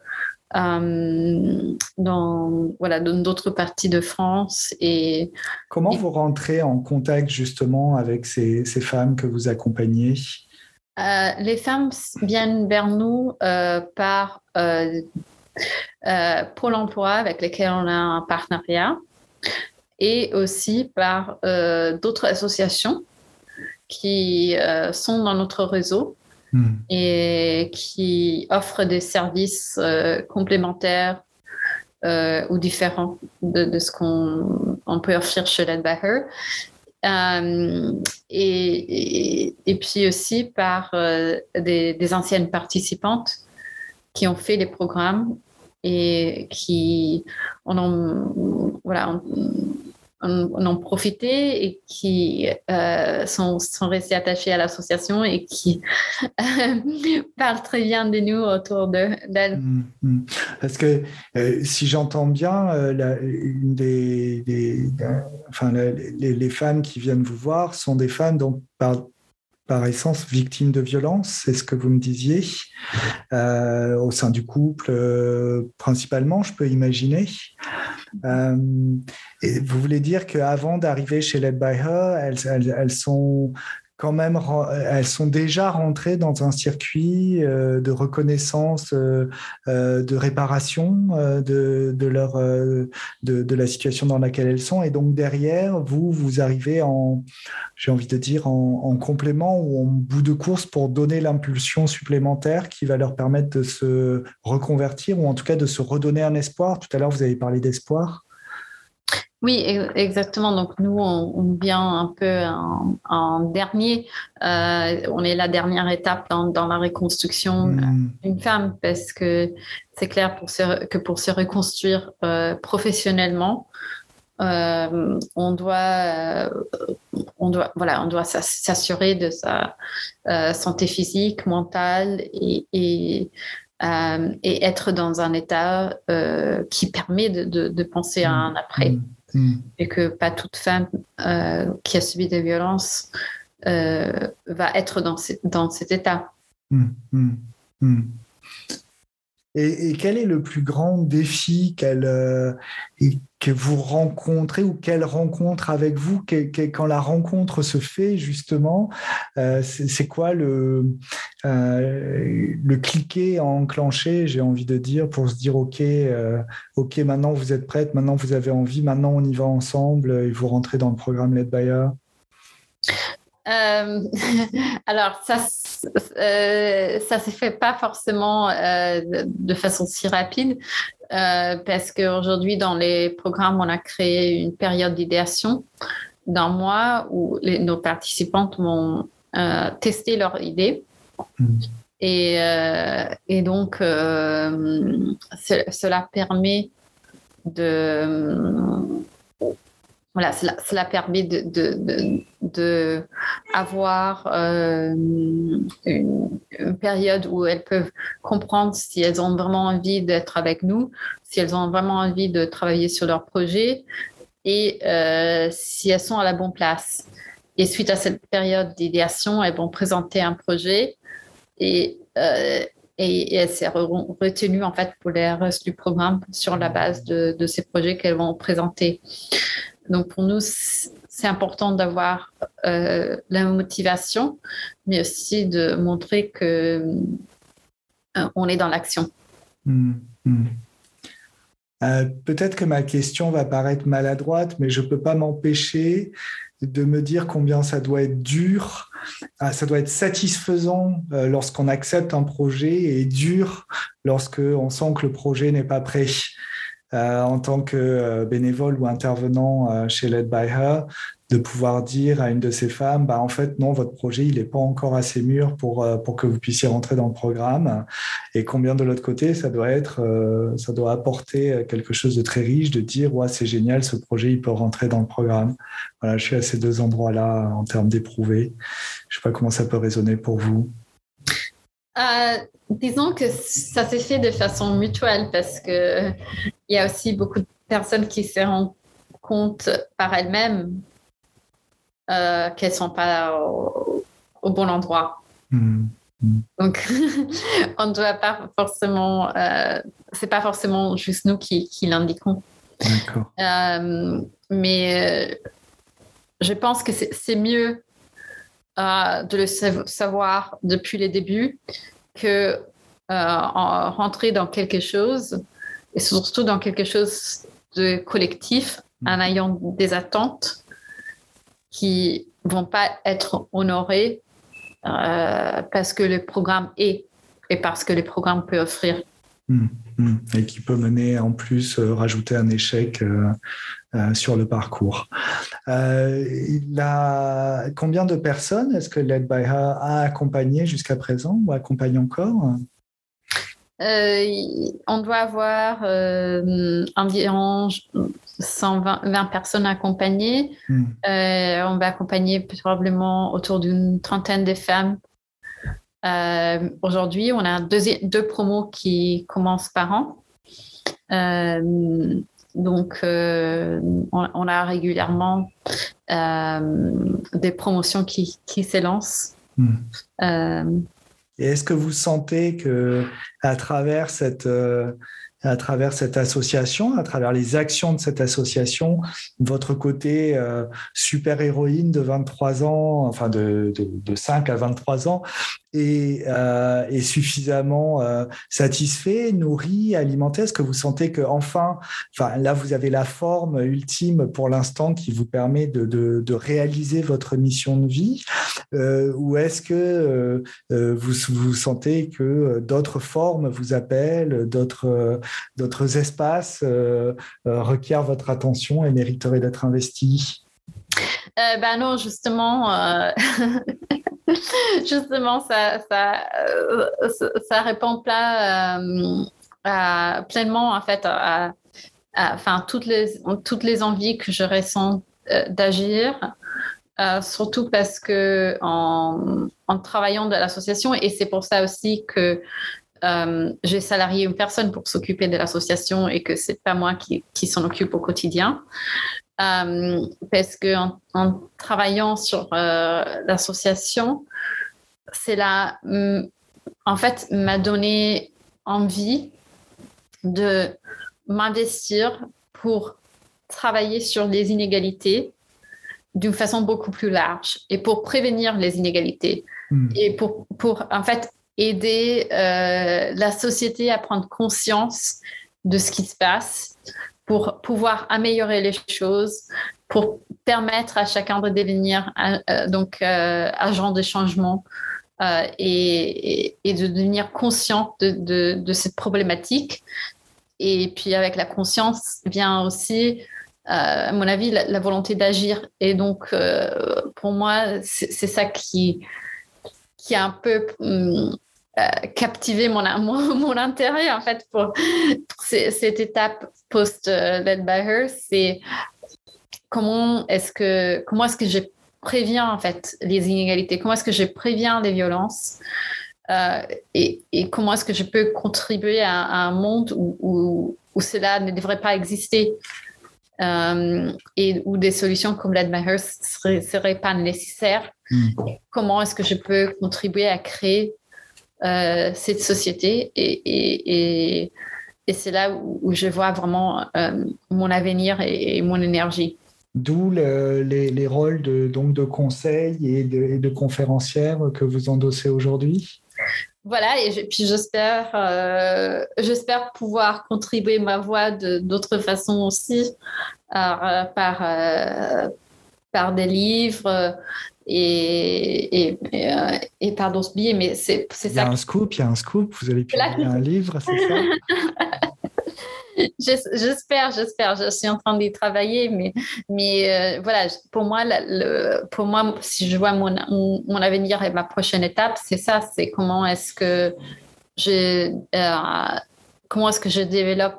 euh, dans voilà d'autres parties de France. Et comment vous rentrez en contact justement avec ces, ces femmes que vous accompagnez? Euh, Les femmes viennent vers nous euh, par Pôle Emploi avec lesquels on a un partenariat et aussi par d'autres associations qui sont dans notre réseau Hmm. et qui offre des services euh, complémentaires euh, ou différents de, ce qu'on peut offrir chez Ledbacher. Euh, et, et, puis aussi par des, anciennes participantes qui ont fait les programmes et qui on voilà, ont profité et qui euh, sont, restés attachés à l'association et qui parlent très bien de nous autour d'elle. Mm, mm. Parce que euh, si j'entends bien, euh, les, les, femmes qui viennent vous voir sont des femmes donc par par essence victimes de violence, c'est ce que vous me disiez, euh, au sein du couple euh, principalement, je peux imaginer. Euh, et vous voulez dire qu'avant d'arriver chez Led by Her, elles sont quand même, elles sont déjà rentrées dans un circuit euh, de reconnaissance, euh, euh, de réparation de, de leur, de, la situation dans laquelle elles sont. Et donc derrière, vous, vous arrivez en, j'ai envie de dire, en, en, complément ou en bout de course pour donner l'impulsion supplémentaire qui va leur permettre de se reconvertir ou en tout cas de se redonner un espoir. Tout à l'heure, vous avez parlé d'espoir. Oui, exactement. Donc nous, on, vient un peu en, dernier. Euh, on est la dernière étape dans, la reconstruction hmm. d'une femme parce que c'est clair pour que pour se reconstruire euh, professionnellement, euh, on doit, on doit, voilà, on doit s'assurer de sa santé physique, mentale et, et être dans un état qui permet de, penser à un après. Hmm. Hmm. et que pas toute femme euh, qui a subi des violences euh, va être dans, dans cet état. Hmm. Hmm. Et, quel est le plus grand défi euh, que vous rencontrez ou qu'elle rencontre avec vous quand la rencontre se fait justement euh, C'est quoi le, euh, le cliquer, enclencher, j'ai envie de dire, pour se dire ok, ok, maintenant vous êtes prête, maintenant vous avez envie, maintenant on y va ensemble et vous rentrez dans le programme Led by euh, alors, ça euh, ça se fait pas forcément euh, de façon si rapide euh, parce qu'aujourd'hui, dans les programmes, on a créé une période d'idéation d'un mois où nos participantes vont tester leurs idées. Mm. Et, et, donc, cela permet de voilà, cela, permet de, de, euh, une, période où elles peuvent comprendre si elles ont vraiment envie d'être avec nous, si elles ont vraiment envie de travailler sur leur projet et euh, si elles sont à la bonne place. Et suite à cette période d'idéation, elles vont présenter un projet et, euh, et, elles seront retenues en fait pour les restes du programme sur la base de ces projets qu'elles vont présenter. Donc pour nous, c'est important d'avoir euh, la motivation, mais aussi de montrer que euh, on est dans l'action. Hmm, hmm. Euh, peut-être que ma question va paraître maladroite, mais je ne peux pas m'empêcher de me dire combien ça doit être dur, ah, ça doit être satisfaisant lorsqu'on accepte un projet et dur lorsqu'on sent que le projet n'est pas prêt. Euh, en tant que euh, bénévole ou intervenant euh, chez Led by Her, de pouvoir dire à une de ces femmes, bah, en fait, non, votre projet, il n'est pas encore assez mûr pour, pour que vous puissiez rentrer dans le programme. Et combien de l'autre côté, ça doit être, ça doit apporter quelque chose de très riche, de dire, ouais, c'est génial, ce projet, il peut rentrer dans le programme. Voilà, je suis à ces deux endroits-là en termes d'éprouver. Je ne sais pas comment ça peut résonner pour vous. Disons que ça s'est fait de façon mutuelle parce que il y a aussi beaucoup de personnes qui se rendent compte par elles-mêmes euh, qu'elles sont pas au, bon endroit. Hmm. Donc, on ne doit pas forcément, euh, c'est pas forcément juste nous qui, qui l'indiquons. Euh, mais je pense que c'est mieux de le savoir depuis les débuts que rentrer dans quelque chose et surtout dans quelque chose de collectif en mm. ayant des attentes qui vont pas être honorées euh, parce que le programme est et parce que le programme peut offrir. Mm. Mm. Et qui peut mener en plus euh, rajouter un échec euh, sur le parcours. Combien de personnes est-ce que Led by Her a accompagné jusqu'à présent ou accompagne encore? On doit avoir environ 120 personnes accompagnées. Hmm. on va accompagner probablement autour d'une trentaine de femmes. Aujourd'hui, on a deux, deux promos qui commencent par an. Donc, euh, on, a régulièrement euh, des promotions qui, qui s'élancent. Hmm. Euh, Et est-ce que vous sentez que à travers cette à travers cette association, à travers les actions de cette association, votre côté super-héroïne de 23 ans, enfin de, de, de, 5 à 23 ans, est, euh, suffisamment euh, satisfait, nourri, alimenté? Est-ce que vous sentez que enfin, enfin là vous avez la forme ultime pour l'instant qui vous permet de, de, réaliser votre mission de vie, euh, ou est-ce que vous vous sentez que d'autres formes vous appellent, d'autres d'autres espaces requièrent votre attention et mériteraient d'être investis? Ben non, justement, justement, ça, ça, euh, ça répond pas à, pleinement en fait à, toutes les toutes les envies que je ressens d'agir. surtout parce que en, en travaillant de l'association, et c'est pour ça aussi que j'ai salarié une personne pour s'occuper de l'association et que c'est pas moi qui, qui s'en occupe au quotidien. Euh, parce que en, travaillant sur euh, l'association, c'est là, mm, en fait, m'a donné envie de m'investir pour travailler sur les inégalités d'une façon beaucoup plus large et pour prévenir les inégalités hmm. et pour, pour en fait aider euh, la société à prendre conscience de ce qui se passe pour pouvoir améliorer les choses, pour permettre à chacun de devenir euh, donc euh, agent de changement euh, et, et, de devenir conscient de, de, cette problématique. Et puis avec la conscience vient aussi, à mon avis, la, volonté d'agir. Et donc pour moi, c'est ça qui qui est un peu hum, euh, captiver mon, mon, mon, intérêt en fait pour, cette étape post euh, led by her. C'est comment est-ce que comment est-ce que je préviens en fait les inégalités? Comment est-ce que je préviens les violences? Euh, et, et, comment est-ce que je peux contribuer à, un monde où, où, où, cela ne devrait pas exister? Et où des solutions comme led by her seraient, seraient pas nécessaires. Hmm. comment est-ce que je peux contribuer à créer cette société et, et, c'est là où, je vois vraiment euh, mon avenir et, mon énergie. D'où les, les, rôles de, donc de conseil et de, de conférencière que vous endossez aujourd'hui? Voilà, et puis j'espère, euh, j'espère pouvoir contribuer ma voix d'autres façons aussi, par, par des livres, et, et, et, euh, et pardon ce billet, mais c'est ça. Il y a un scoop, il y a un scoop, vous allez publier un livre, c'est ça J'espère, j'espère. Je suis en train d'y travailler, mais, mais euh, voilà, pour moi, le, pour moi, si je vois mon, mon, avenir et ma prochaine étape, c'est ça, c'est comment est-ce que je, euh, comment est-ce que je développe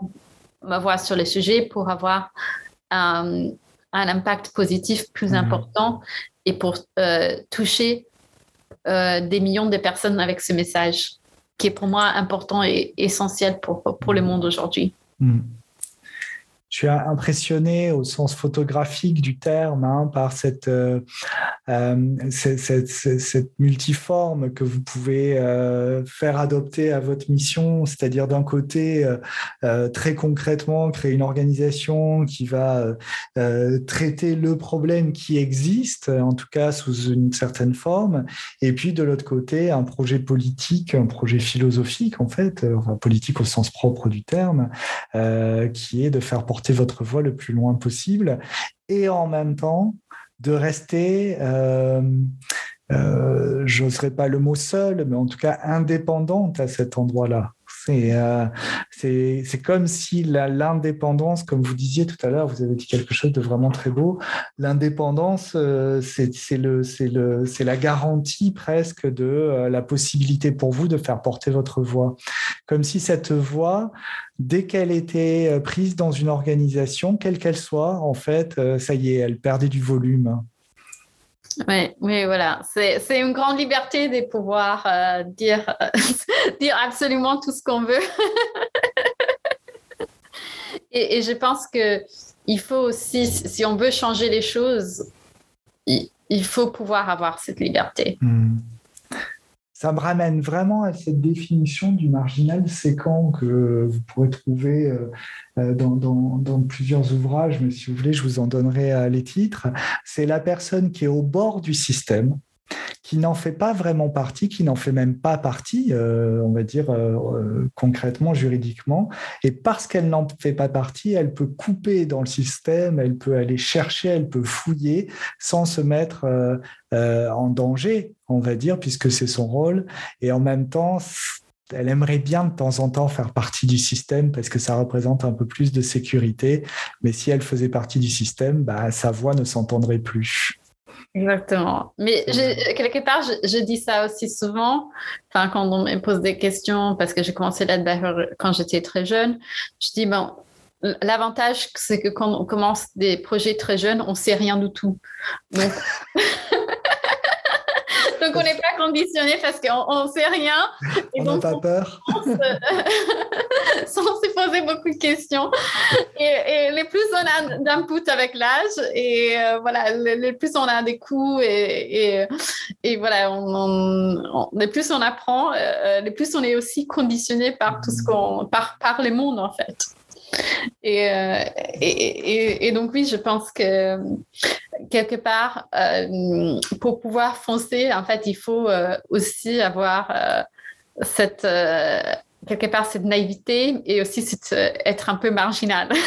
ma voix sur les sujets pour avoir un, un impact positif plus mhm. important et pour euh, toucher euh, des millions de personnes avec ce message qui est pour moi important et essentiel pour, pour le monde aujourd'hui. Mm je suis impressionné au sens photographique du terme hein, par cette, euh, euh, cette, cette, multiforme que vous pouvez euh, faire adopter à votre mission, c'est-à-dire d'un côté, très concrètement, créer une organisation qui va traiter le problème qui existe, en tout cas sous une certaine forme, et puis de l'autre côté, un projet politique, un projet philosophique, en fait, politique au sens propre du terme, qui est de faire porter votre voix le plus loin possible et en même temps de rester, euh, euh, pas le mot seul, mais en tout cas indépendante à cet endroit-là. Euh, c'est c'est comme si l'indépendance, comme vous disiez tout à l'heure, vous avez dit quelque chose de vraiment très beau. L'indépendance, euh, c'est la garantie presque de euh, la possibilité pour vous de faire porter votre voix. Comme si cette voix, dès qu'elle était prise dans une organisation, quelle qu'elle soit, en fait, ça y est, elle perdait du volume. Oui, oui, voilà. C'est une grande liberté de pouvoir euh, dire, dire absolument tout ce qu'on veut. et, je pense que il faut aussi, si on veut changer les choses, il, faut pouvoir avoir cette liberté. Hmm ça me ramène vraiment à cette définition du marginal séquent que vous pourrez trouver euh, euh, dans, plusieurs ouvrages, mais si vous voulez, je vous en donnerai euh, les titres. C'est la personne qui est au bord du système, qui n'en fait pas vraiment partie, qui n'en fait même pas partie, on va dire concrètement, juridiquement. Et parce qu'elle n'en fait pas partie, elle peut couper dans le système, elle peut aller chercher, elle peut fouiller sans se mettre en danger, on va dire, puisque c'est son rôle. Et en même temps, elle aimerait bien de temps en temps faire partie du système parce que ça représente un peu plus de sécurité. Mais si elle faisait partie du système, bah, sa voix ne s'entendrait plus. Exactement. Mais quelque part, je, dis ça aussi souvent. Enfin, quand on me pose des questions, parce que j'ai commencé là quand j'étais très jeune, je dis bon, l'avantage, c'est que quand on commence des projets très jeunes, on sait rien du tout. Donc, donc on n'est pas conditionné parce qu'on ne sait rien. on n'a pas peur. sans se poser beaucoup de questions. Et, les plus on a d'input avec l'âge, et euh, voilà, les, plus on a des coups, et, et, voilà, on, les plus on apprend, euh, les plus on est aussi conditionné par tout ce qu'on, par, par les mondes en fait. Et, euh, et, et, donc oui, je pense que quelque part, pour pouvoir foncer, en fait, il faut aussi avoir cette quelque part cette naïveté et aussi euh, être un peu marginal.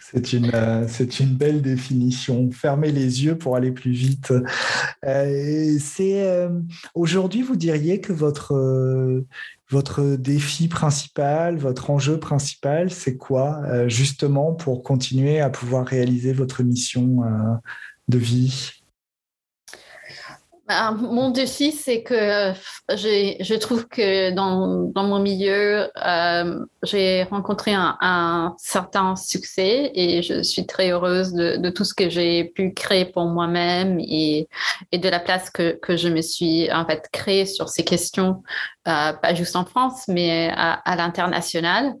C'est une, euh, c'est une belle définition. Fermer les yeux pour aller plus vite. Euh, c'est aujourd'hui, vous diriez que votre votre défi principal, votre enjeu principal, c'est quoi justement pour continuer à pouvoir réaliser votre mission de vie? Bah, mon défi, c'est que je trouve que dans, mon milieu, euh, j'ai rencontré un, certain succès et je suis très heureuse de, tout ce que j'ai pu créer pour moi-même et, de la place que, je me suis en fait créée sur ces questions, euh, pas juste en France, mais à, à l'international.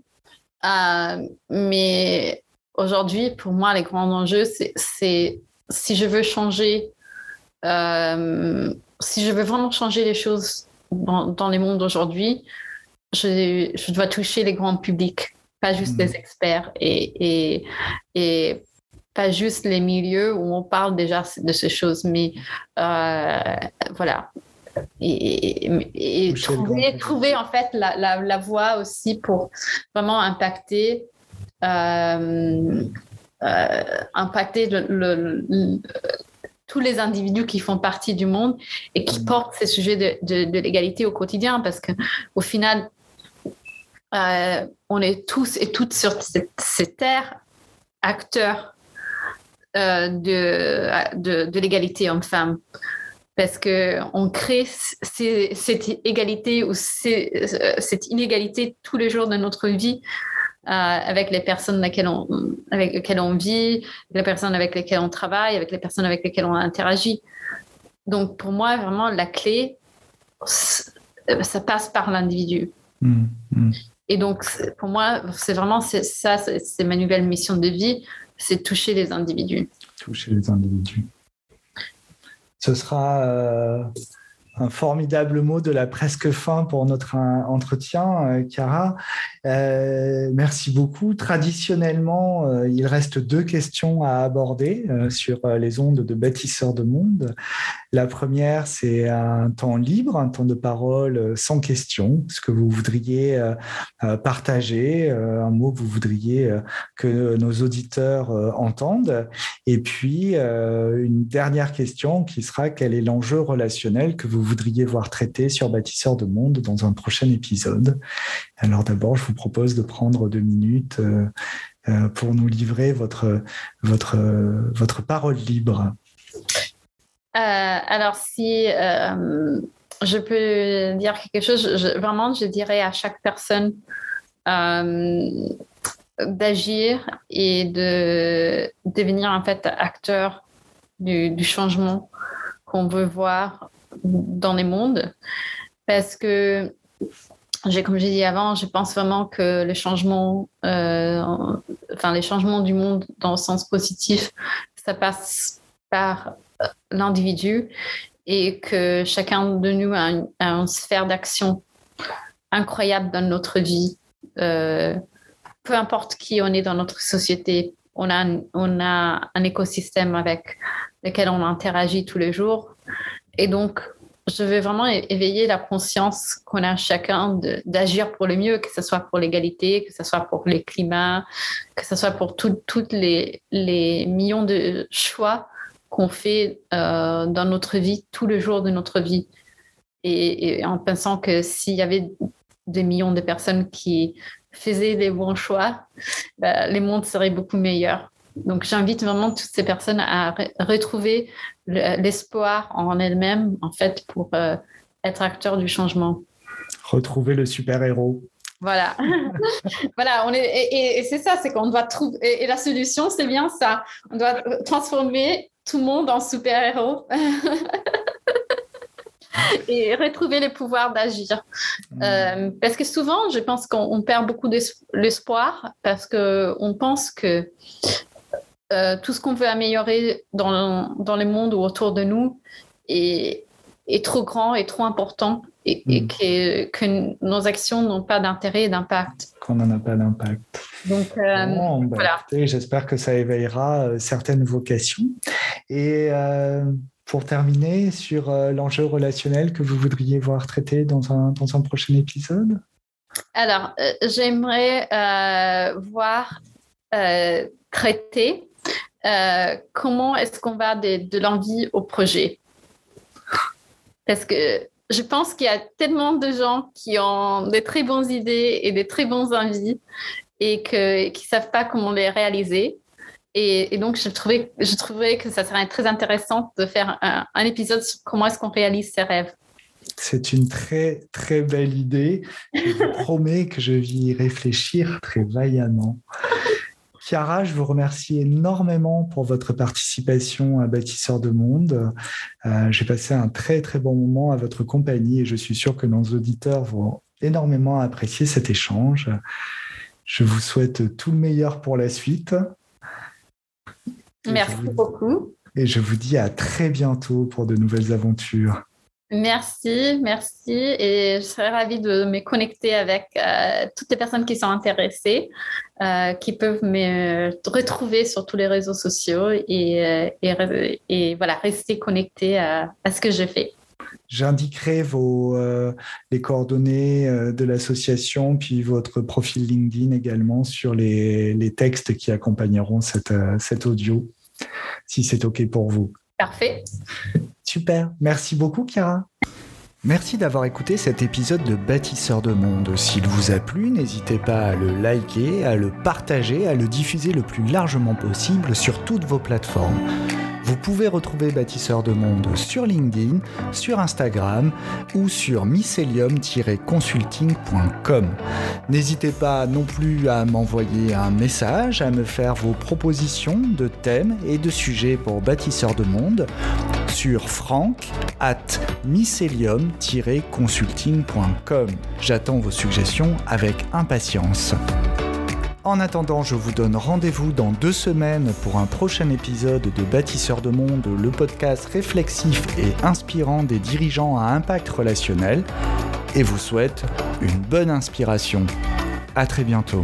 Euh, mais aujourd'hui, pour moi, les grands enjeux, c'est si je veux changer euh, si je veux vraiment changer les choses dans, les mondes d'aujourd'hui, je, je, dois toucher les grands publics, pas juste les hmm. experts et, et, et, pas juste les milieux où on parle déjà de ces choses, mais euh, voilà. Et, trouver, trouver, en fait la, la, la, voie aussi pour vraiment impacter euh, impacter le, le, tous les individus qui font partie du monde et qui mm. portent ces sujets de, l'égalité au quotidien parce qu'au final, euh, on est tous et toutes sur ces terres acteurs euh, de, de, l'égalité homme-femme. Parce qu'on crée cette égalité ou cette inégalité tous les jours de notre vie euh, avec les personnes on, avec lesquelles on vit, les personnes avec lesquelles on travaille, avec les personnes avec lesquelles on interagit. Donc pour moi, vraiment, la clé, ça passe par l'individu. Mmh, mmh. Et donc pour moi, c'est vraiment ça, c'est ma nouvelle mission de vie, c'est toucher les individus. Toucher les individus. Ce sera euh, un formidable mot de la presque fin pour notre entretien, Cara. Euh, euh, merci beaucoup. Traditionnellement, euh, il reste deux questions à aborder sur les ondes de bâtisseurs de monde. La première, c'est un temps libre, un temps de parole sans question, ce que vous voudriez partager, un mot que vous voudriez que nos auditeurs entendent. Et puis, une dernière question qui sera quel est l'enjeu relationnel que vous voudriez voir traité sur Bâtisseur de Monde dans un prochain épisode. Alors d'abord, je vous propose de prendre deux minutes pour nous livrer votre, votre, votre parole libre. alors si je peux dire quelque chose, vraiment, je dirais à chaque personne d'agir et de devenir en fait acteur du, changement qu'on veut voir dans les mondes. Parce que, comme j'ai dit avant, je pense vraiment que le changement, euh, enfin les changements du monde dans le sens positif, ça passe par l'individu et que chacun de nous a une, sphère d'action incroyable dans notre vie. Euh, peu importe qui on est dans notre société, on a, on a un écosystème avec lequel on interagit tous les jours. Et donc, je veux vraiment éveiller la conscience qu'on a chacun d'agir pour le mieux, que ce soit pour l'égalité, que ce soit pour le climat, que ce soit pour toutes les, millions de choix qu'on fait euh, dans notre vie, tous les jours de notre vie. Et, en pensant que s'il y avait des millions de personnes qui faisaient des bons choix, bah, les mondes seraient beaucoup meilleurs. Donc j'invite vraiment toutes ces personnes à retrouver l'espoir en elles-mêmes, en fait, pour euh, être acteurs du changement. Retrouver le super-héros. Voilà, voilà, on est, et, c'est ça, c'est qu'on doit trouver, et, la solution, c'est bien ça, on doit transformer tout le monde en super-héros. et retrouver le pouvoir d'agir. Mm. Euh, parce que souvent, je pense qu'on perd beaucoup d'espoir parce qu'on pense que euh, tout ce qu'on veut améliorer dans, dans le monde ou autour de nous est, est trop grand et trop important et, mm. que, que, nos actions n'ont pas d'intérêt et d'impact. Qu'on n'en a pas d'impact. Donc, euh, bah, voilà. J'espère que ça éveillera certaines vocations. Et pour terminer, sur euh, l'enjeu relationnel que vous voudriez voir traité dans un, dans un prochain épisode? Alors, euh, j'aimerais euh, voir traiter comment est-ce qu'on va de, de l'envie au projet? Parce que je pense qu'il y a tellement de gens qui ont des très bonnes idées et des très bonnes envies et que, qui ne savent pas comment les réaliser. Et, donc, je trouvais, je trouvais que ça serait très intéressant de faire un, épisode sur comment est-ce qu'on réalise ses rêves. C'est une très, très belle idée. Je vous promets que je vais y réfléchir très vaillamment. Chiara, je vous remercie énormément pour votre participation à Bâtisseur de Monde. Euh, j'ai passé un très très bon moment à votre compagnie et je suis sûr que nos auditeurs vont énormément apprécier cet échange. Je vous souhaite tout le meilleur pour la suite. Merci beaucoup. Et je vous dis à très bientôt pour de nouvelles aventures. Merci, merci. Et je serais ravie de me connecter avec euh, toutes les personnes qui sont intéressées, euh, qui peuvent me retrouver sur tous les réseaux sociaux et, euh, et, voilà, rester connectés à, ce que je fais. J'indiquerai vos, les coordonnées de l'association, puis votre profil LinkedIn également sur les, les textes qui accompagneront cette, cet audio si c'est OK pour vous. Parfait. Super. Merci beaucoup, Chiara. Merci d'avoir écouté cet épisode de Bâtisseur de Monde. S'il vous a plu, n'hésitez pas à le liker, à le partager, à le diffuser le plus largement possible sur toutes vos plateformes. Vous pouvez retrouver Bâtisseur de Monde sur LinkedIn, sur Instagram ou sur mycelium-consulting.com. N'hésitez pas non plus à m'envoyer un message, à me faire vos propositions de thèmes et de sujets pour Bâtisseur de Monde sur franck at mycelium-consulting.com. J'attends vos suggestions avec impatience. En attendant, je vous donne rendez-vous dans deux semaines pour un prochain épisode de Bâtisseurs de Monde, le podcast réflexif et inspirant des dirigeants à impact relationnel, et vous souhaite une bonne inspiration. À très bientôt.